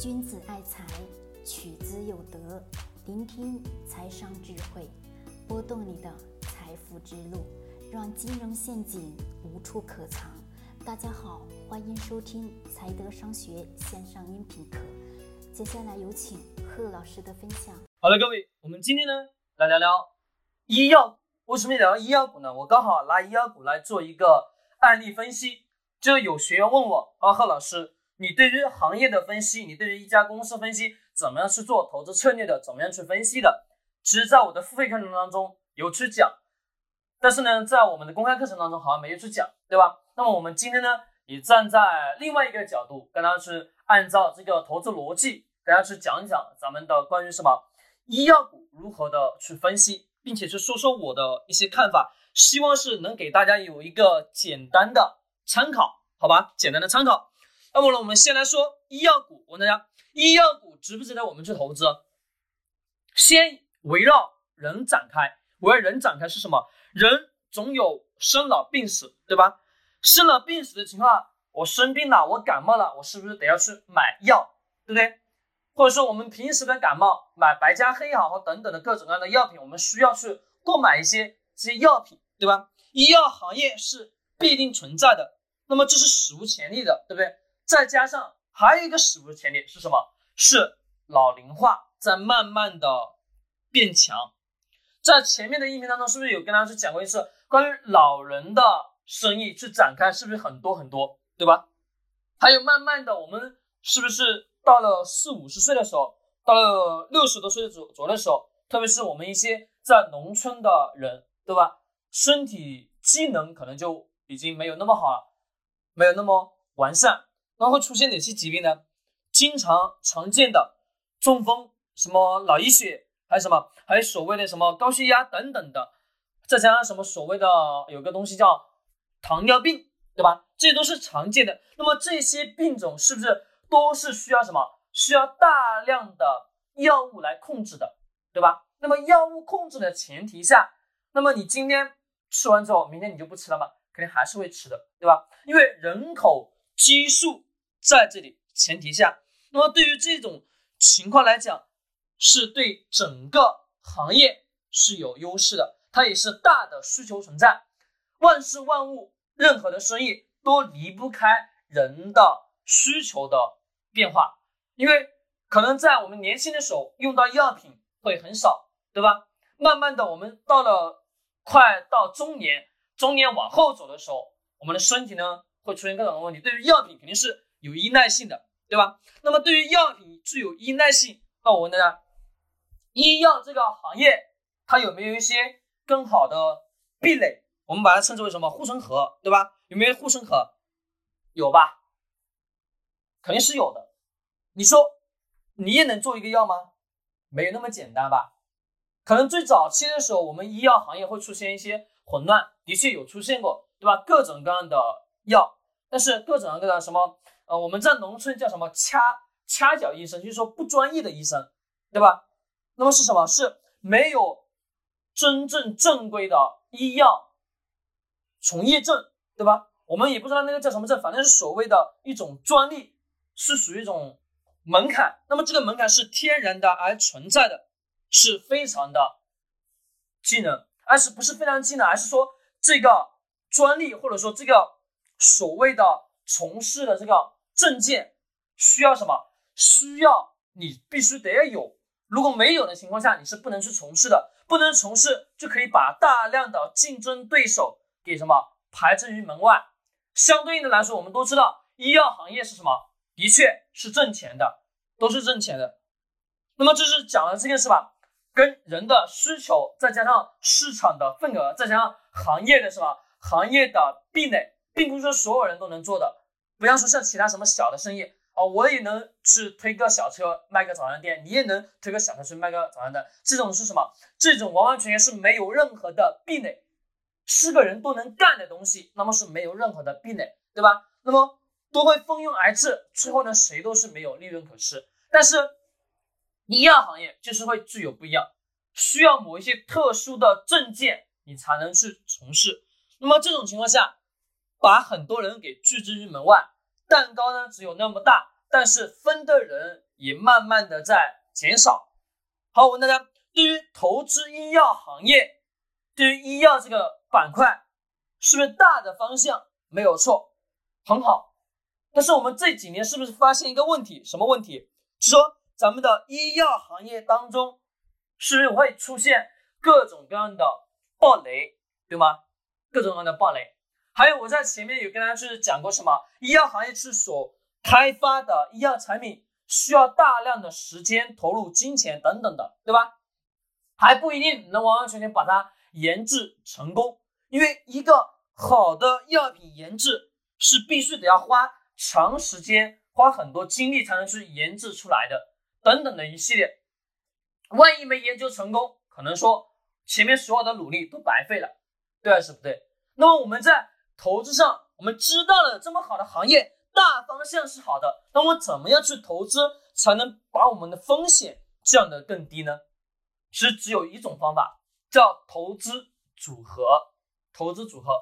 君子爱财，取之有德。聆听财商智慧，拨动你的财富之路，让金融陷阱无处可藏。大家好，欢迎收听财德商学线上音频课。接下来有请贺老师的分享。好了，各位，我们今天呢来聊聊医药。为什么聊医药股呢？我刚好拿医药股来做一个案例分析。就有学员问我啊，贺老师。你对于行业的分析，你对于一家公司分析，怎么样去做投资策略的，怎么样去分析的？其实，在我的付费课程当中有去讲，但是呢，在我们的公开课程当中好像没有去讲，对吧？那么我们今天呢，也站在另外一个角度，跟大家去按照这个投资逻辑，跟大家去讲一讲咱们的关于什么医药股如何的去分析，并且去说说我的一些看法，希望是能给大家有一个简单的参考，好吧？简单的参考。那么呢，我们先来说医药股。我问大家，医药股值不值得我们去投资？先围绕人展开，围绕人展开是什么？人总有生老病死，对吧？生老病死的情况，我生病了，我感冒了，我是不是得要去买药，对不对？或者说我们平时的感冒，买白加黑也好，等等的各种各样的药品，我们需要去购买一些这些药品，对吧？医药行业是必定存在的，那么这是史无前例的，对不对？再加上还有一个史无前例是什么？是老龄化在慢慢的变强。在前面的音频当中，是不是有跟大家去讲过一次关于老人的生意去展开？是不是很多很多，对吧？还有慢慢的，我们是不是到了四五十岁的时候，到了六十多岁左左的时候，特别是我们一些在农村的人，对吧？身体机能可能就已经没有那么好了，没有那么完善。那会出现哪些疾病呢？经常常见的中风，什么脑溢血，还有什么，还有所谓的什么高血压等等的，再加上什么所谓的有个东西叫糖尿病，对吧？这些都是常见的。那么这些病种是不是都是需要什么？需要大量的药物来控制的，对吧？那么药物控制的前提下，那么你今天吃完之后，明天你就不吃了吗？肯定还是会吃的，对吧？因为人口。基数在这里前提下，那么对于这种情况来讲，是对整个行业是有优势的，它也是大的需求存在。万事万物，任何的生意都离不开人的需求的变化，因为可能在我们年轻的时候用到药品会很少，对吧？慢慢的，我们到了快到中年，中年往后走的时候，我们的身体呢？会出现各种问题，对于药品肯定是有依赖性的，对吧？那么对于药品具有依赖性，那我问大家，医药这个行业它有没有一些更好的壁垒？我们把它称之为什么护城河，对吧？有没有护城河？有吧？肯定是有的。你说你也能做一个药吗？没有那么简单吧？可能最早期的时候，我们医药行业会出现一些混乱，的确有出现过，对吧？各种各样的。药，但是各种各样的什么，呃，我们在农村叫什么掐掐脚医生，就是说不专业的医生，对吧？那么是什么？是没有真正正规的医药从业证，对吧？我们也不知道那个叫什么证，反正是所谓的一种专利，是属于一种门槛。那么这个门槛是天然的而存在的，是非常的技能，而是不是非常技能，而是说这个专利或者说这个。所谓的从事的这个证件需要什么？需要你必须得要有，如果没有的情况下，你是不能去从事的。不能从事就可以把大量的竞争对手给什么排斥于门外。相对应的来说，我们都知道医药行业是什么？的确是挣钱的，都是挣钱的。那么这是讲了这件事吧？跟人的需求，再加上市场的份额，再加上行业的什么行业的壁垒。并不是说所有人都能做的，不要说像其他什么小的生意啊，我也能去推个小车卖个早餐店，你也能推个小车去卖个早餐店，这种是什么？这种完完全全是没有任何的壁垒，是个人都能干的东西，那么是没有任何的壁垒，对吧？那么都会蜂拥而至，最后呢，谁都是没有利润可吃。但是医药行业就是会具有不一样，需要某一些特殊的证件，你才能去从事。那么这种情况下。把很多人给拒之于门外，蛋糕呢只有那么大，但是分的人也慢慢的在减少。好，我问大家，对于投资医药行业，对于医药这个板块，是不是大的方向没有错，很好？但是我们这几年是不是发现一个问题？什么问题？是说咱们的医药行业当中，是不是会出现各种各样的暴雷，对吗？各种各样的暴雷。还有我在前面有跟大家去讲过什么？医药行业是所开发的医药产品需要大量的时间投入、金钱等等的，对吧？还不一定能完完全全把它研制成功，因为一个好的药品研制是必须得要花长时间、花很多精力才能去研制出来的，等等的一系列。万一没研究成功，可能说前面所有的努力都白费了，对还是不对？那么我们在投资上，我们知道了这么好的行业大方向是好的，那我怎么样去投资才能把我们的风险降得更低呢？其实只有一种方法，叫投资组合。投资组合，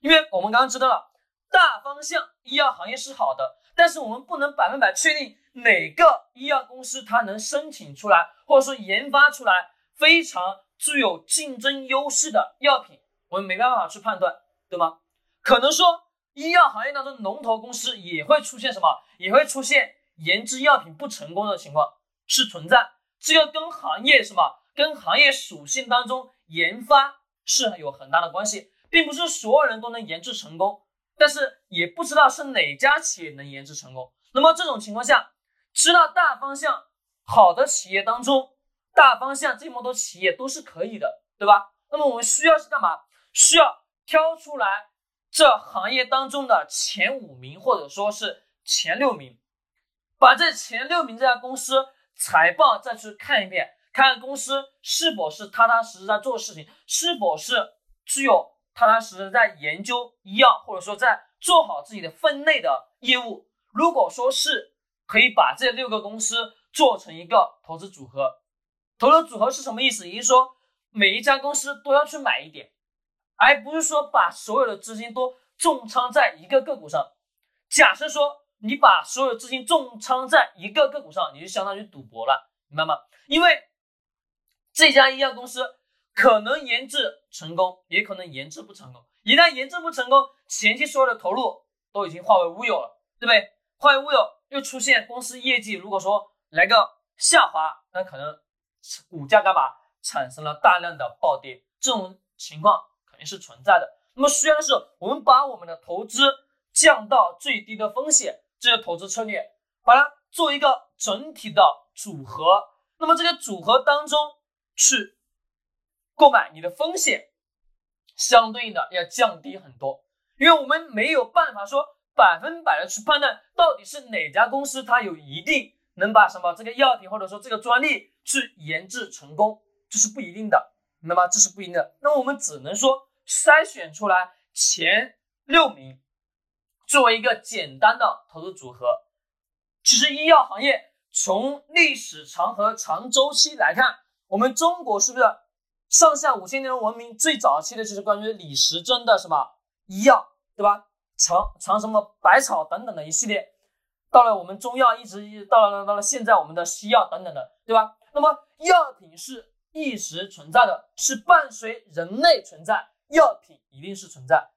因为我们刚刚知道了大方向医药行业是好的，但是我们不能百分百确定哪个医药公司它能申请出来，或者说研发出来非常具有竞争优势的药品，我们没办法去判断，对吗？可能说，医药行业当中龙头公司也会出现什么？也会出现研制药品不成功的情况是存在。这个跟行业什么？跟行业属性当中研发是有很大的关系，并不是所有人都能研制成功，但是也不知道是哪家企业能研制成功。那么这种情况下，知道大方向好的企业当中，大方向这么多企业都是可以的，对吧？那么我们需要是干嘛？需要挑出来。这行业当中的前五名，或者说是前六名，把这前六名这家公司财报再去看一遍，看看公司是否是踏踏实实在做事情，是否是具有踏踏实实在研究医药，或者说在做好自己的分内的业务。如果说是可以把这六个公司做成一个投资组合，投资组合是什么意思？也就是说每一家公司都要去买一点。而不是说把所有的资金都重仓在一个个股上。假设说你把所有资金重仓在一个个股上，你就相当于赌博了，明白吗？因为这家医药公司可能研制成功，也可能研制不成功。一旦研制不成功，前期所有的投入都已经化为乌有了，对不对？化为乌有，又出现公司业绩如果说来个下滑，那可能股价干嘛产生了大量的暴跌，这种情况。也是存在的。那么需要的是，我们把我们的投资降到最低的风险，这个投资策略，把它做一个整体的组合。那么这个组合当中去购买，你的风险相对应的要降低很多。因为我们没有办法说百分百的去判断到底是哪家公司它有一定能把什么这个药品或者说这个专利去研制成功，这是不一定的。那么这是不一定的。那我们只能说。筛选出来前六名，作为一个简单的投资组合。其实医药行业从历史长河、长周期来看，我们中国是不是上下五千年文明最早期的就是关于李时珍的什么医药，对吧？长长什么百草等等的一系列，到了我们中药，一直一直到了到了现在我们的西药等等的，对吧？那么药品是一直存在的，是伴随人类存在。药品一定是存在，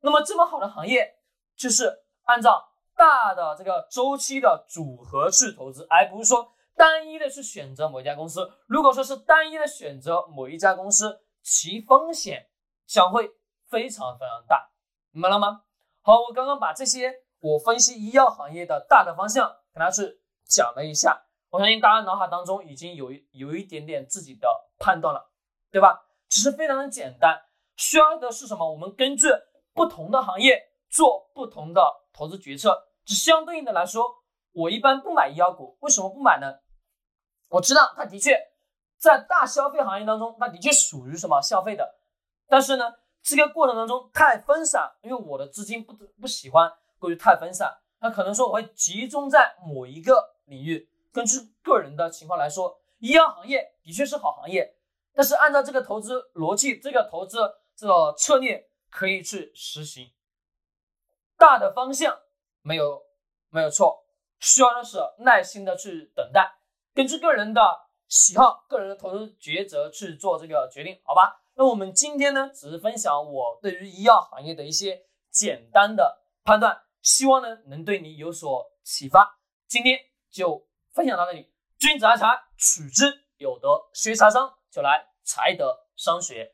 那么这么好的行业，就是按照大的这个周期的组合去投资，而不是说单一的去选择某一家公司。如果说是单一的选择某一家公司，其风险将会非常非常大，明白了吗？好，我刚刚把这些我分析医药行业的大的方向跟大家去讲了一下，我相信大家脑海当中已经有有一点点自己的判断了，对吧？其实非常的简单。需要的是什么？我们根据不同的行业做不同的投资决策。只相对应的来说，我一般不买医药股。为什么不买呢？我知道它的确在大消费行业当中，它的确属于什么消费的。但是呢，这个过程当中太分散，因为我的资金不不喜欢过于太分散。那可能说我会集中在某一个领域。根据个人的情况来说，医药行业的确是好行业。但是按照这个投资逻辑，这个投资。这策略可以去实行，大的方向没有没有错，需要的是耐心的去等待，根据个人的喜好、个人的投资抉择去做这个决定，好吧？那我们今天呢，只是分享我对于医药行业的一些简单的判断，希望呢能对你有所启发。今天就分享到这里，君子爱财，取之有德，学财商就来财德商学。